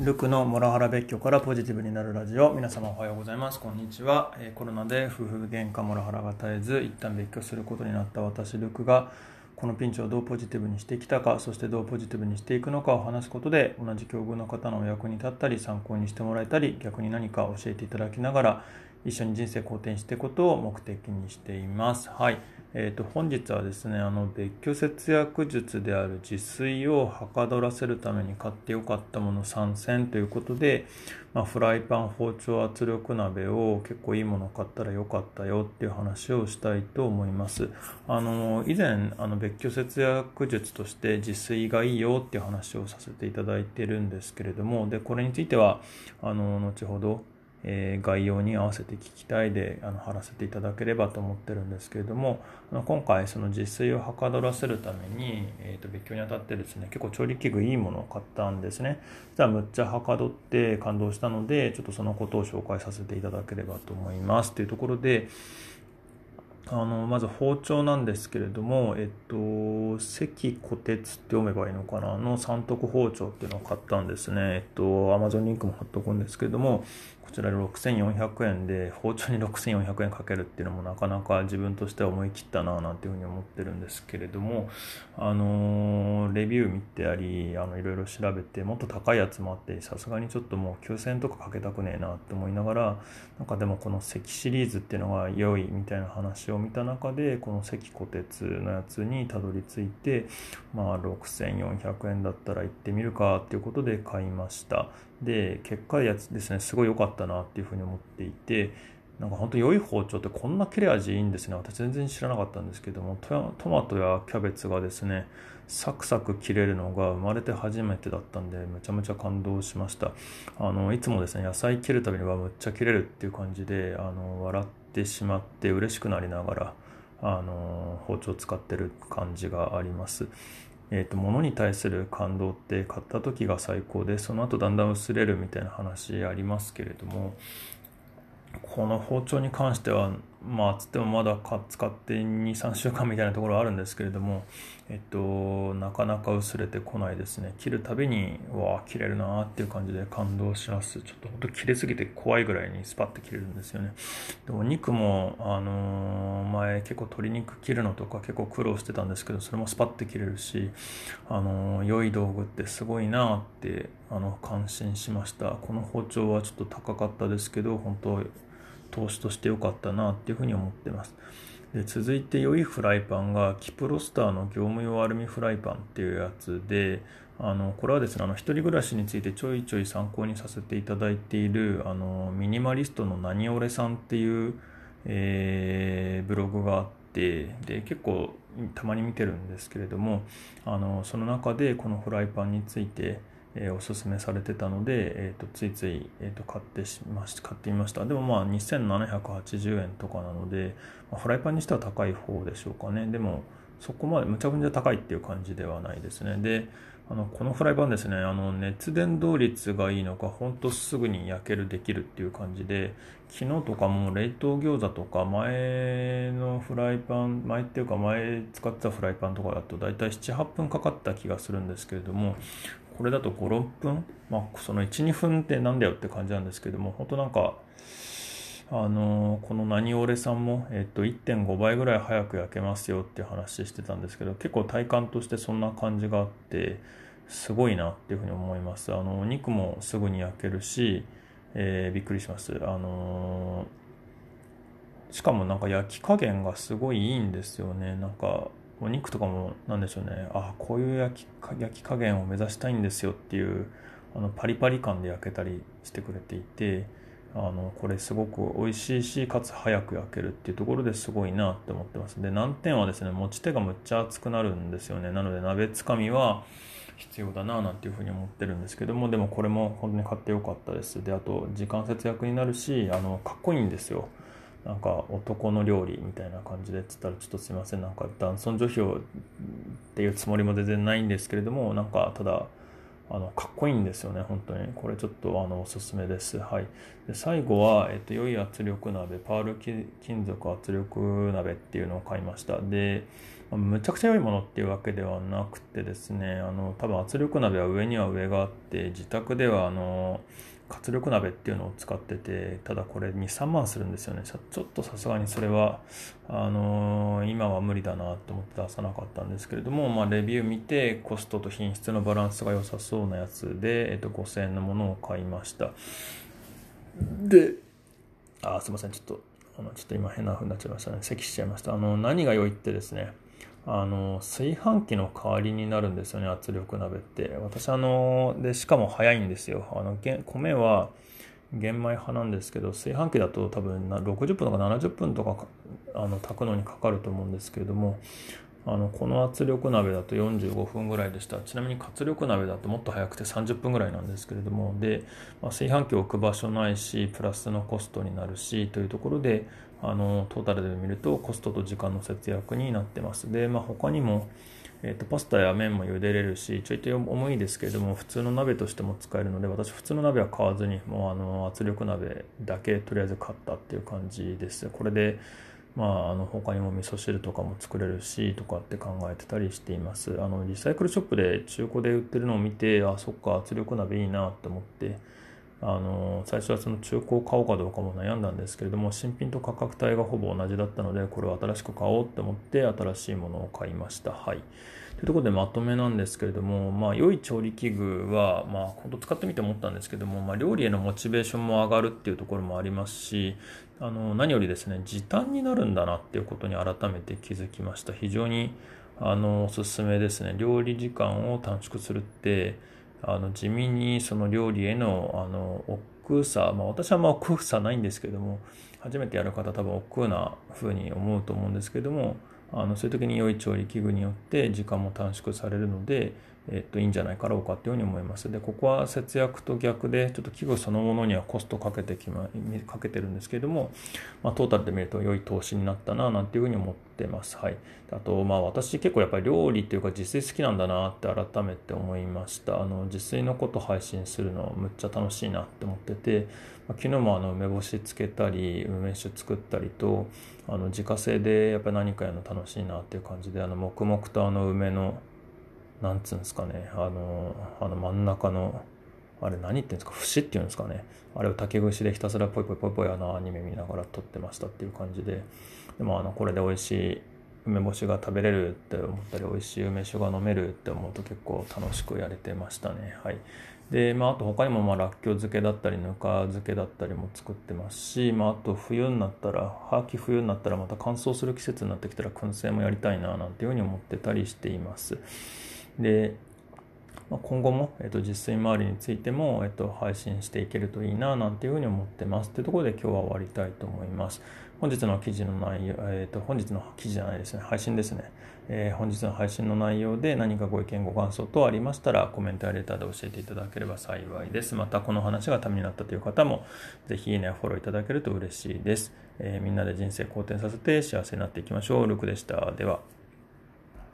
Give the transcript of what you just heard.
ルクのモラハラ別居からポジティブになるラジオ。皆様おはようございます。こんにちは、えコロナで夫婦喧嘩モラハラが絶えず一旦別居することになった私ルクがこのピンチをどうポジティブにしてきたかそしてどうポジティブにしていくのかを話すことで同じ境遇の方のお役に立ったり参考にしてもらえたり逆に何か教えていただきながら一緒に人生好転していくことを目的にしています。はい。えー、と本日はですね、あの別居節約術である自炊をはかどらせるために買ってよかったもの3選ということで、まあ、フライパン、包丁、圧力鍋を結構いいもの買ったらよかったよっていう話をしたいと思います。あの以前あの別居節約術として自炊がいいよっていう話をさせていただいてるんですけれども、でこれについてはあの後ほどえー、概要に合わせて聞きたいであの貼らせていただければと思ってるんですけれどもあの今回その自炊をはかどらせるために、えー、と別居にあたってですね結構調理器具いいものを買ったんですね。じゃあむっちゃはかどって感動したのでちょっとそのことを紹介させていただければと思います。というところであのまず包丁なんですけれども、えっと、関虎鉄って読めばいいのかな？の三徳包丁っていうのを買ったんですね。えっと、Amazon リンクも貼っとくんですけれども、こちら6400円で包丁に6400円かけるっていうのもなかなか自分としては思い切ったななんていうふうに思ってるんですけれどもあのレビュー見てありあのいろいろ調べてもっと高いやつもあってさすがにちょっともう9000円とかかけたくねえなって思いながらなんかでもこの関シリーズっていうのが良いみたいな話を見た中でこの関虎鉄のやつにたどり着いてまあ6400円だったら行ってみるかっていうことで買いました。で結果やつですねすごい良かったなっていうふうに思っていてなんか本当良い包丁ってこんな切れ味いいんですね。私全然知らなかったんですけどもトマトやキャベツがですねサクサク切れるのが生まれて初めてだったんでめちゃめちゃ感動しました。あのいつもですね野菜切るたびにはむっちゃ切れるっていう感じであの笑ってしまって嬉しくなりながらあの包丁使ってる感じがあります。えーと、物に対する感動って買った時が最高でその後だんだん薄れるみたいな話ありますけれどもこの包丁に関してはまあつってもまだ使って23週間みたいなところあるんですけれどもえっとなかなか薄れてこないですね。切るたびにわあ切れるなっていう感じで感動します。ちょっと本当切れすぎて怖いぐらいにスパッて切れるんですよね。でも肉もあのー、前結構鶏肉切るのとか結構苦労してたんですけどそれもスパッて切れるしあの、良い道具ってすごいなってあの感心しましたこの包丁はちょっと高かったですけど本当投資として良かったなっていうふうに思ってます。で続いて良いフライパンがキプロスターの業務用アルミフライパンっていうやつであのこれはですねあの一人暮らしについてちょいちょい参考にさせていただいているあのミニマリストの何オレさんっていう、えー、ブログがあってで結構たまに見てるんですけれどもあのその中でこのフライパンについてえー、おすすめされてたので、えーと、ついつい、えーと、買ってしまし買ってみました。でもまあ2780円とかなので、まあ、フライパンにしては高い方でしょうかね。でもそこまでむちゃくちゃ高いっていう感じではないですね。であのこのフライパンですねあの熱伝導率がいいのかほんとすぐに焼けるできるっていう感じで昨日とかも冷凍餃子とか前のフライパン前っていうか前使ってたフライパンとかだと大体78分かかった気がするんですけれどもこれだと56分まあその12分ってなんだよって感じなんですけども本当なんかあのこの何オレさんも、えっと、1.5倍ぐらい早く焼けますよって話してたんですけど結構体感としてそんな感じがあってすごいなっていうふうに思います。あのお肉もすぐに焼けるし、えー、びっくりします。あのしかもなんか焼き加減がすごいいいんですよね。なんかお肉とかもなんでしょうね。あこういう焼き焼き加減を目指したいんですよっていうあのパリパリ感で焼けたりしてくれていてあのこれすごく美味しいしかつ早く焼けるっていうところですごいなって思ってます。で難点はですね持ち手がむっちゃ熱くなるんですよね。なので鍋つかみは必要だななんていうふうに思ってるんですけどもでもこれも本当に買ってよかったです。であと時間節約になるしあのかっこいいんですよ。なんか男の料理みたいな感じでっつったらちょっとすいません。なんか男尊女卑をっていうつもりも全然ないんですけれどもなんかただあのかっこいいんですよね本当に。これちょっとあのおすすめです。はい。で最後は、えっと、良い圧力鍋パール金属圧力鍋っていうのを買いました。で、むちゃくちゃ良いものっていうわけではなくてですねあの多分圧力鍋は上には上があって自宅ではあの活力鍋っていうのを使っててただこれ23万するんですよね。ちょっとさすがにそれはあのー、今は無理だなと思って出さなかったんですけれども、まあ、レビュー見てコストと品質のバランスが良さそうなやつで、えっと、5000円のものを買いました。であすいません。ちょっとあのちょっと今変な風になっちゃいましたね。咳しちゃいました。あの何が良いってですねあの炊飯器の代わりになるんですよね圧力鍋って。私あのでしかも早いんですよ。あの米は玄米派なんですけど炊飯器だと多分60分とか70分とかあの炊くのにかかると思うんですけれどもあのこの圧力鍋だと45分ぐらいでした。ちなみに活力鍋だともっと早くて30分ぐらいなんですけれども。で、まあ、炊飯器を置く場所ないしプラスのコストになるしというところであのトータルで見るとコストと時間の節約になってます。で、まあ、他にも、えーと、パスタや麺も茹でれるしちょいと重いですけれども普通の鍋としても使えるので私普通の鍋は買わずにもうあの圧力鍋だけとりあえず買ったっていう感じです。これでまあ、あの他にも味噌汁とかも作れるしとかって考えてたりしています。あのリサイクルショップで中古で売ってるのを見てあそっか圧力鍋いいなって思ってあの最初はその中古を買おうかどうかも悩んだんですけれども新品と価格帯がほぼ同じだったのでこれを新しく買おうって思って新しいものを買いました。はい。というところでまとめなんですけれども、まあ、良い調理器具は、まあ、本当使ってみて思ったんですけども、まあ、料理へのモチベーションも上がるっていうところもありますしあの何よりですね時短になるんだなっていうことに改めて気づきました。非常にあのおすすめですね。料理時間を短縮するってあの地味にその料理へのあの億劫さ、まあ、私はまあ億劫さないんですけども初めてやる方多分億劫な風に思うと思うんですけどもあのそういう時に良い調理器具によって時間も短縮されるのでえっと、いいんじゃないかろうかというふうに思います。で、ここは節約と逆で、ちょっと器具そのものにはコストかけてきま、かけてるんですけれども、まあ、トータルで見ると良い投資になったな、なんていうふうに思ってます。はい。あと、まあ、私結構やっぱり料理っていうか自炊好きなんだなって改めて思いました。あの、自炊のこと配信するのむっちゃ楽しいなって思ってて、ま、昨日もあの、梅干しつけたり、梅酒作ったりと、あの、自家製でやっぱり何かやるの楽しいなっていう感じで、あの、黙々とあの、梅のなんつうんですかね、あの、あの真ん中の、あれ何言ってんですか？節っていうんですかね。あれを竹串でひたすらポイポイポイポイあのアニメ見ながら撮ってましたっていう感じで、でもあの、これで美味しい梅干しが食べれるって思ったり、美味しい梅酒が飲めるって思うと結構楽しくやれてましたね。はい。で、まあ、あと他にもまあらっきょう漬けだったりぬか漬けだったりも作ってますし、まあ、あと冬になったら秋冬になったらまた乾燥する季節になってきたら燻製もやりたいななんていうふうに思ってたりしていますで、まあ、今後も、えっと、実炊周りについても、えっと、配信していけるといいななんていうふうに思ってます。というところで今日は終わりたいと思います。本日の記事の内容、えっと、本日の記事じゃないですね。配信ですね、えー、本日の配信の内容で何かご意見ご感想等ありましたらコメントやレターで教えていただければ幸いです。またこの話がためになったという方もぜひいいねフォローいただけると嬉しいです、えー、みんなで人生好転させて幸せになっていきましょう。ルクでした。では。